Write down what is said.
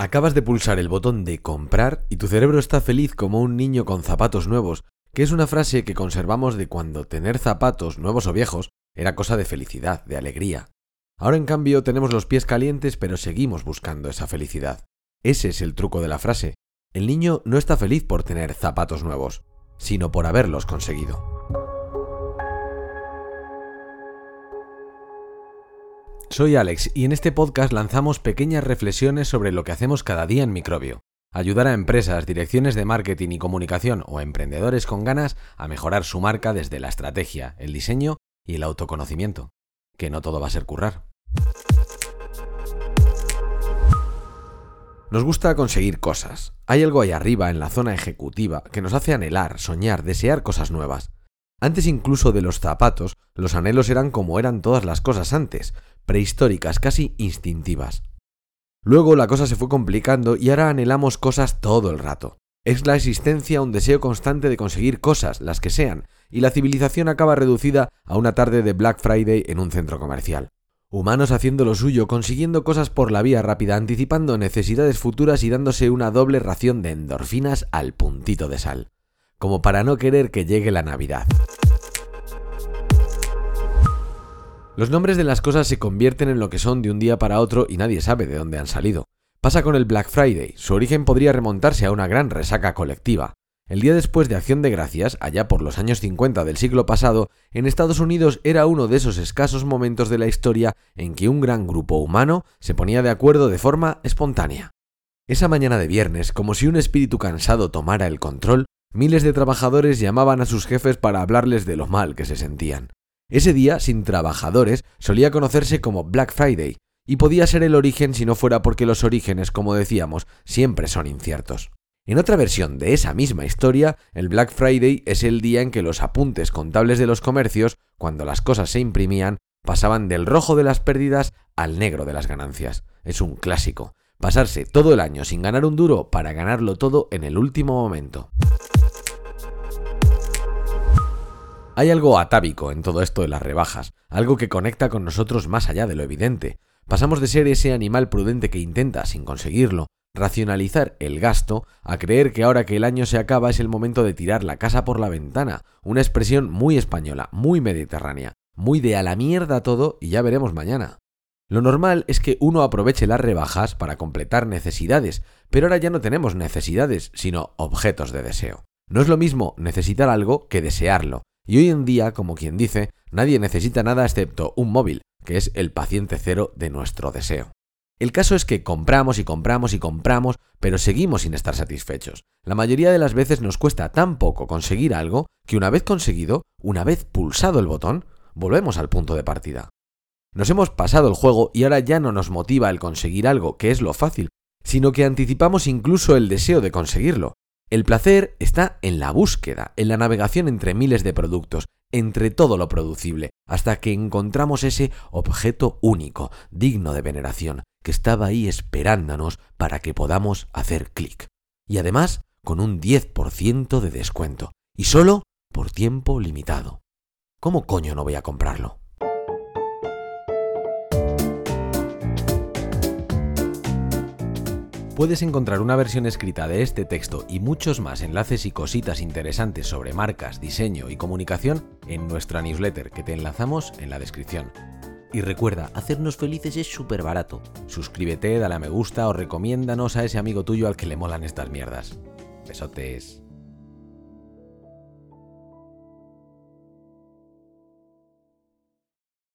Acabas de pulsar el botón de comprar y tu cerebro está feliz como un niño con zapatos nuevos, que es una frase que conservamos de cuando tener zapatos, nuevos o viejos, era cosa de felicidad, de alegría. Ahora en cambio tenemos los pies calientes pero seguimos buscando esa felicidad. Ese es el truco de la frase. El niño no está feliz por tener zapatos nuevos, sino por haberlos conseguido. Soy Alex y en este podcast lanzamos pequeñas reflexiones sobre lo que hacemos cada día en Microbio. Ayudar a empresas, direcciones de marketing y comunicación o emprendedores con ganas a mejorar su marca desde la estrategia, el diseño y el autoconocimiento. Que no todo va a ser currar. Nos gusta conseguir cosas. Hay algo ahí arriba en la zona ejecutiva que nos hace anhelar, soñar, desear cosas nuevas. Antes incluso de los zapatos, los anhelos eran como eran todas las cosas antes, prehistóricas, casi instintivas. Luego la cosa se fue complicando y ahora anhelamos cosas todo el rato. Es la existencia un deseo constante de conseguir cosas, las que sean, y la civilización acaba reducida a una tarde de Black Friday en un centro comercial. Humanos haciendo lo suyo, consiguiendo cosas por la vía rápida, anticipando necesidades futuras y dándose una doble ración de endorfinas al puntito de sal como para no querer que llegue la Navidad. Los nombres de las cosas se convierten en lo que son de un día para otro y nadie sabe de dónde han salido. Pasa con el Black Friday, su origen podría remontarse a una gran resaca colectiva. El día después de Acción de Gracias, allá por los años 50 del siglo pasado, en Estados Unidos era uno de esos escasos momentos de la historia en que un gran grupo humano se ponía de acuerdo de forma espontánea. Esa mañana de viernes, como si un espíritu cansado tomara el control, Miles de trabajadores llamaban a sus jefes para hablarles de lo mal que se sentían. Ese día, sin trabajadores, solía conocerse como Black Friday, y podía ser el origen si no fuera porque los orígenes, como decíamos, siempre son inciertos. En otra versión de esa misma historia, el Black Friday es el día en que los apuntes contables de los comercios, cuando las cosas se imprimían, pasaban del rojo de las pérdidas al negro de las ganancias. Es un clásico. Pasarse todo el año sin ganar un duro para ganarlo todo en el último momento. Hay algo atávico en todo esto de las rebajas, algo que conecta con nosotros más allá de lo evidente. Pasamos de ser ese animal prudente que intenta, sin conseguirlo, racionalizar el gasto, a creer que ahora que el año se acaba es el momento de tirar la casa por la ventana, una expresión muy española, muy mediterránea, muy de a la mierda todo y ya veremos mañana. Lo normal es que uno aproveche las rebajas para completar necesidades, pero ahora ya no tenemos necesidades, sino objetos de deseo. No es lo mismo necesitar algo que desearlo, y hoy en día, como quien dice, nadie necesita nada excepto un móvil, que es el paciente cero de nuestro deseo. El caso es que compramos y compramos y compramos, pero seguimos sin estar satisfechos. La mayoría de las veces nos cuesta tan poco conseguir algo que una vez conseguido, una vez pulsado el botón, volvemos al punto de partida. Nos hemos pasado el juego y ahora ya no nos motiva el conseguir algo, que es lo fácil, sino que anticipamos incluso el deseo de conseguirlo. El placer está en la búsqueda, en la navegación entre miles de productos, entre todo lo producible, hasta que encontramos ese objeto único, digno de veneración, que estaba ahí esperándonos para que podamos hacer clic. Y además, con un 10% de descuento, y solo por tiempo limitado. ¿Cómo coño no voy a comprarlo? Puedes encontrar una versión escrita de este texto y muchos más enlaces y cositas interesantes sobre marcas, diseño y comunicación en nuestra newsletter que te enlazamos en la descripción. Y recuerda, hacernos felices es súper barato. Suscríbete, dale a me gusta o recomiéndanos a ese amigo tuyo al que le molan estas mierdas. Besotes.